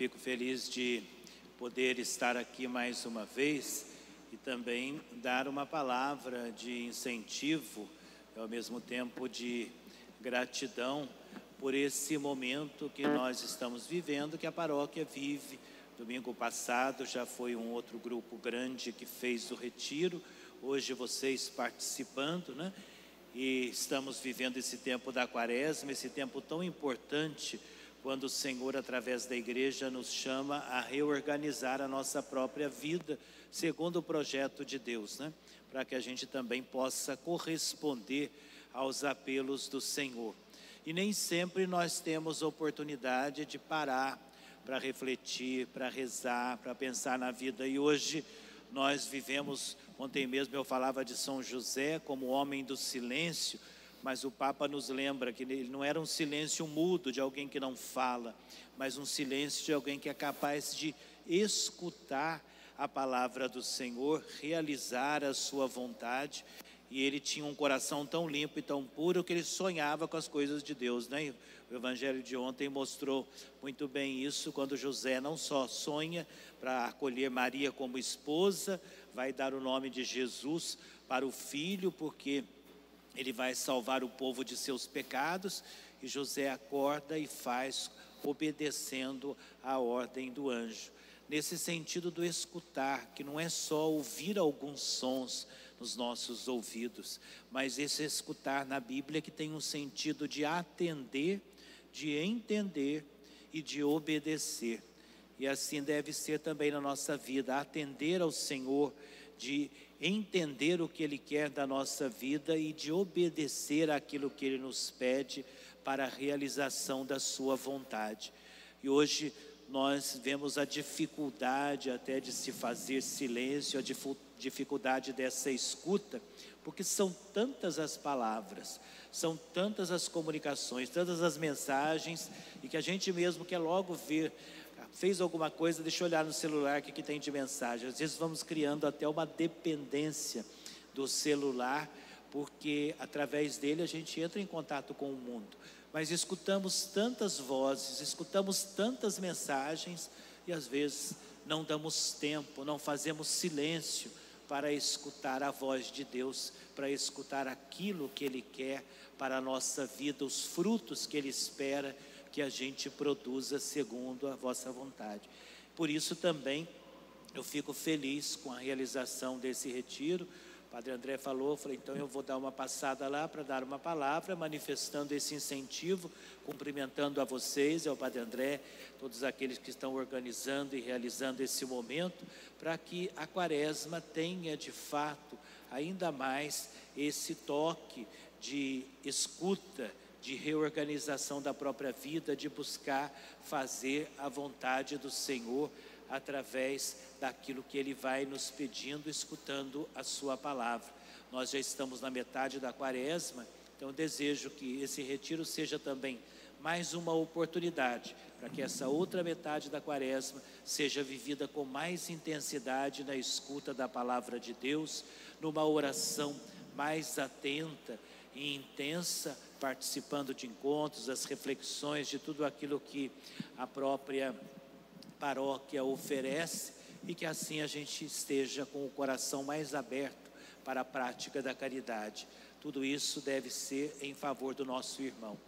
fico feliz de poder estar aqui mais uma vez e também dar uma palavra de incentivo, ao mesmo tempo de gratidão por esse momento que nós estamos vivendo, que a paróquia vive. Domingo passado já foi um outro grupo grande que fez o retiro, hoje vocês participando, né? E estamos vivendo esse tempo da quaresma, esse tempo tão importante, quando o Senhor, através da igreja, nos chama a reorganizar a nossa própria vida, segundo o projeto de Deus, né? Para que a gente também possa corresponder aos apelos do Senhor. E nem sempre nós temos oportunidade de parar para refletir, para rezar, para pensar na vida. E hoje nós vivemos, ontem mesmo eu falava de São José como homem do silêncio, mas o Papa nos lembra que ele não era um silêncio mudo de alguém que não fala, mas um silêncio de alguém que é capaz de escutar a palavra do Senhor, realizar a sua vontade e ele tinha um coração tão limpo e tão puro que ele sonhava com as coisas de Deus, né? O evangelho de ontem mostrou muito bem isso, quando José não só sonha para acolher Maria como esposa, vai dar o nome de Jesus para o filho, porque ele vai salvar o povo de seus pecados, e José acorda e faz obedecendo a ordem do anjo. Nesse sentido do escutar, que não é só ouvir alguns sons, nos nossos ouvidos, mas esse escutar na Bíblia que tem um sentido de atender, de entender e de obedecer. E assim deve ser também na nossa vida, atender ao Senhor, de entender o que Ele quer da nossa vida e de obedecer aquilo que Ele nos pede para a realização da Sua vontade. E hoje nós vemos a dificuldade até de se fazer silêncio, a dificuldade dessa escuta, porque são tantas as palavras, são tantas as comunicações, tantas as mensagens, e que a gente mesmo quer logo ver, fez alguma coisa, deixa eu olhar no celular o que, que tem de mensagem. Às vezes vamos criando até uma dependência do celular, porque através dele a gente entra em contato com o mundo. Mas escutamos tantas vozes, escutamos tantas mensagens e às vezes não damos tempo, não fazemos silêncio para escutar a voz de Deus, para escutar aquilo que Ele quer para a nossa vida, os frutos que Ele espera que a gente produza segundo a vossa vontade. Por isso também eu fico feliz com a realização desse retiro. O Padre André falou, falei, então eu vou dar uma passada lá para dar uma palavra, manifestando esse incentivo, cumprimentando a vocês, ao Padre André, todos aqueles que estão organizando e realizando esse momento, para que a quaresma tenha de fato ainda mais esse toque de escuta, de reorganização da própria vida, de buscar fazer a vontade do Senhor através daquilo que Ele vai nos pedindo, escutando a Sua palavra. Nós já estamos na metade da quaresma, então desejo que esse retiro seja também mais uma oportunidade para que essa outra metade da quaresma seja vivida com mais intensidade na escuta da palavra de Deus, numa oração mais atenta e intensa, participando de encontros, das reflexões, de tudo aquilo que a própria paróquia oferece e que assim a gente esteja com o coração mais aberto para a prática da caridade. Tudo isso deve ser em favor do nosso irmão.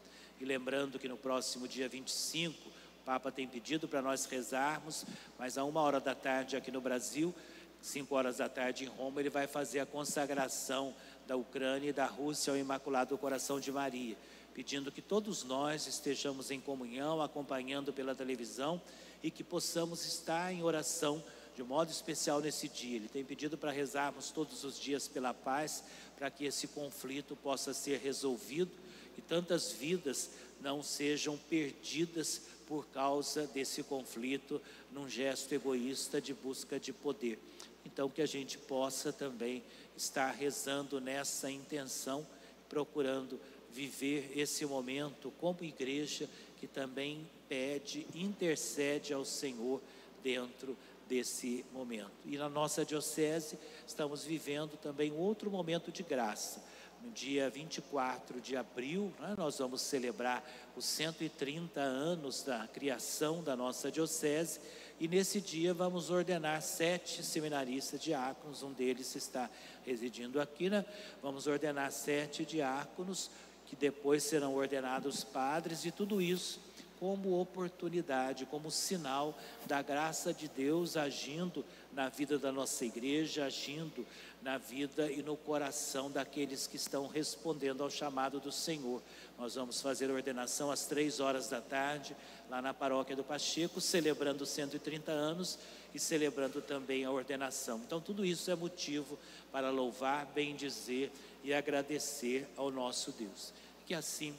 E lembrando que no próximo dia 25, o Papa tem pedido para nós rezarmos, mas a uma hora da tarde aqui no Brasil, cinco horas da tarde em Roma, ele vai fazer a consagração da Ucrânia e da Rússia ao Imaculado Coração de Maria, pedindo que todos nós estejamos em comunhão, acompanhando pela televisão e que possamos estar em oração de modo especial nesse dia. Ele tem pedido para rezarmos todos os dias pela paz, para que esse conflito possa ser resolvido e tantas vidas não sejam perdidas por causa desse conflito, num gesto egoísta de busca de poder. Então, que a gente possa também estar rezando nessa intenção, procurando viver esse momento como igreja que também pede, intercede ao Senhor dentro desse momento. E na nossa diocese estamos vivendo também outro momento de graça no dia 24 de abril, né, nós vamos celebrar os 130 anos da criação da nossa diocese e nesse dia vamos ordenar sete seminaristas diáconos, um deles está residindo aqui, né? Vamos ordenar sete diáconos que depois serão ordenados padres e tudo isso como oportunidade, como sinal da graça de Deus agindo na vida da nossa igreja, agindo na vida e no coração daqueles que estão respondendo ao chamado do Senhor. Nós vamos fazer ordenação às três horas da tarde, lá na paróquia do Pacheco, celebrando 130 anos e celebrando também a ordenação. Então, tudo isso é motivo para louvar, bendizer e agradecer ao nosso Deus. Que assim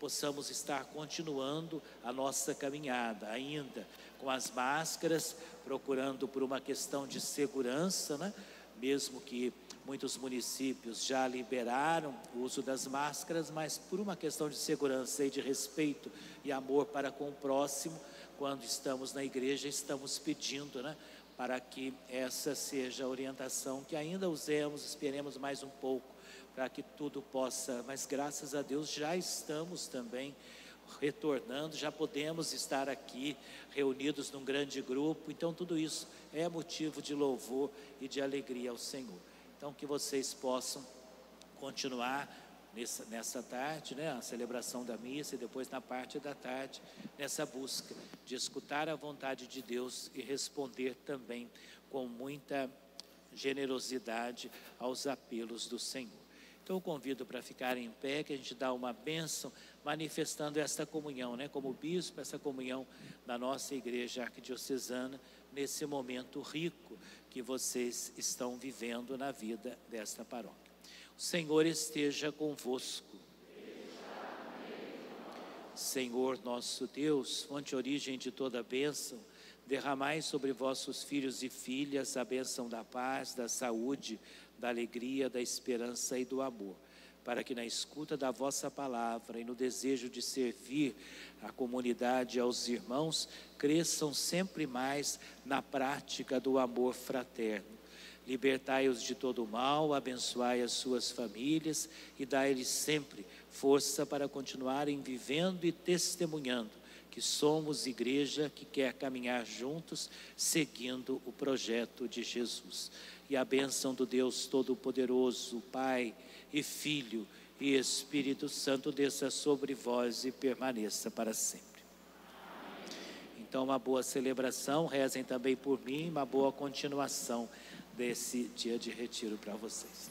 possamos estar continuando a nossa caminhada, ainda com as máscaras, procurando por uma questão de segurança, né? mesmo que muitos municípios já liberaram o uso das máscaras, mas por uma questão de segurança e de respeito e amor para com o próximo, quando estamos na igreja, estamos pedindo, né? Para que essa seja a orientação, que ainda usemos, esperemos mais um pouco para que tudo possa, mas graças a Deus já estamos também retornando, já podemos estar aqui reunidos num grande grupo, então tudo isso é motivo de louvor e de alegria ao Senhor. Então que vocês possam continuar nessa, nessa tarde, né, a celebração da missa e depois na parte da tarde, nessa busca de escutar a vontade de Deus e responder também com muita generosidade aos apelos do Senhor. Então eu convido para ficar em pé, que a gente dá uma bênção, manifestando esta comunhão, né? Como bispo, essa comunhão da nossa igreja arquidiocesana, nesse momento rico que vocês estão vivendo na vida desta paróquia. O Senhor esteja convosco. Senhor nosso Deus, fonte origem de toda bênção, derramai sobre vossos filhos e filhas a bênção da paz, da saúde, da alegria, da esperança e do amor, para que na escuta da vossa palavra e no desejo de servir a comunidade e aos irmãos, cresçam sempre mais na prática do amor fraterno. Libertai-os de todo o mal, abençoai as suas famílias e dai-lhes sempre força para continuarem vivendo e testemunhando que somos igreja que quer caminhar juntos, seguindo o projeto de Jesus e a bênção do Deus Todo-Poderoso, Pai e Filho e Espírito Santo desça sobre vós e permaneça para sempre. Então, uma boa celebração, rezem também por mim, uma boa continuação desse dia de retiro para vocês.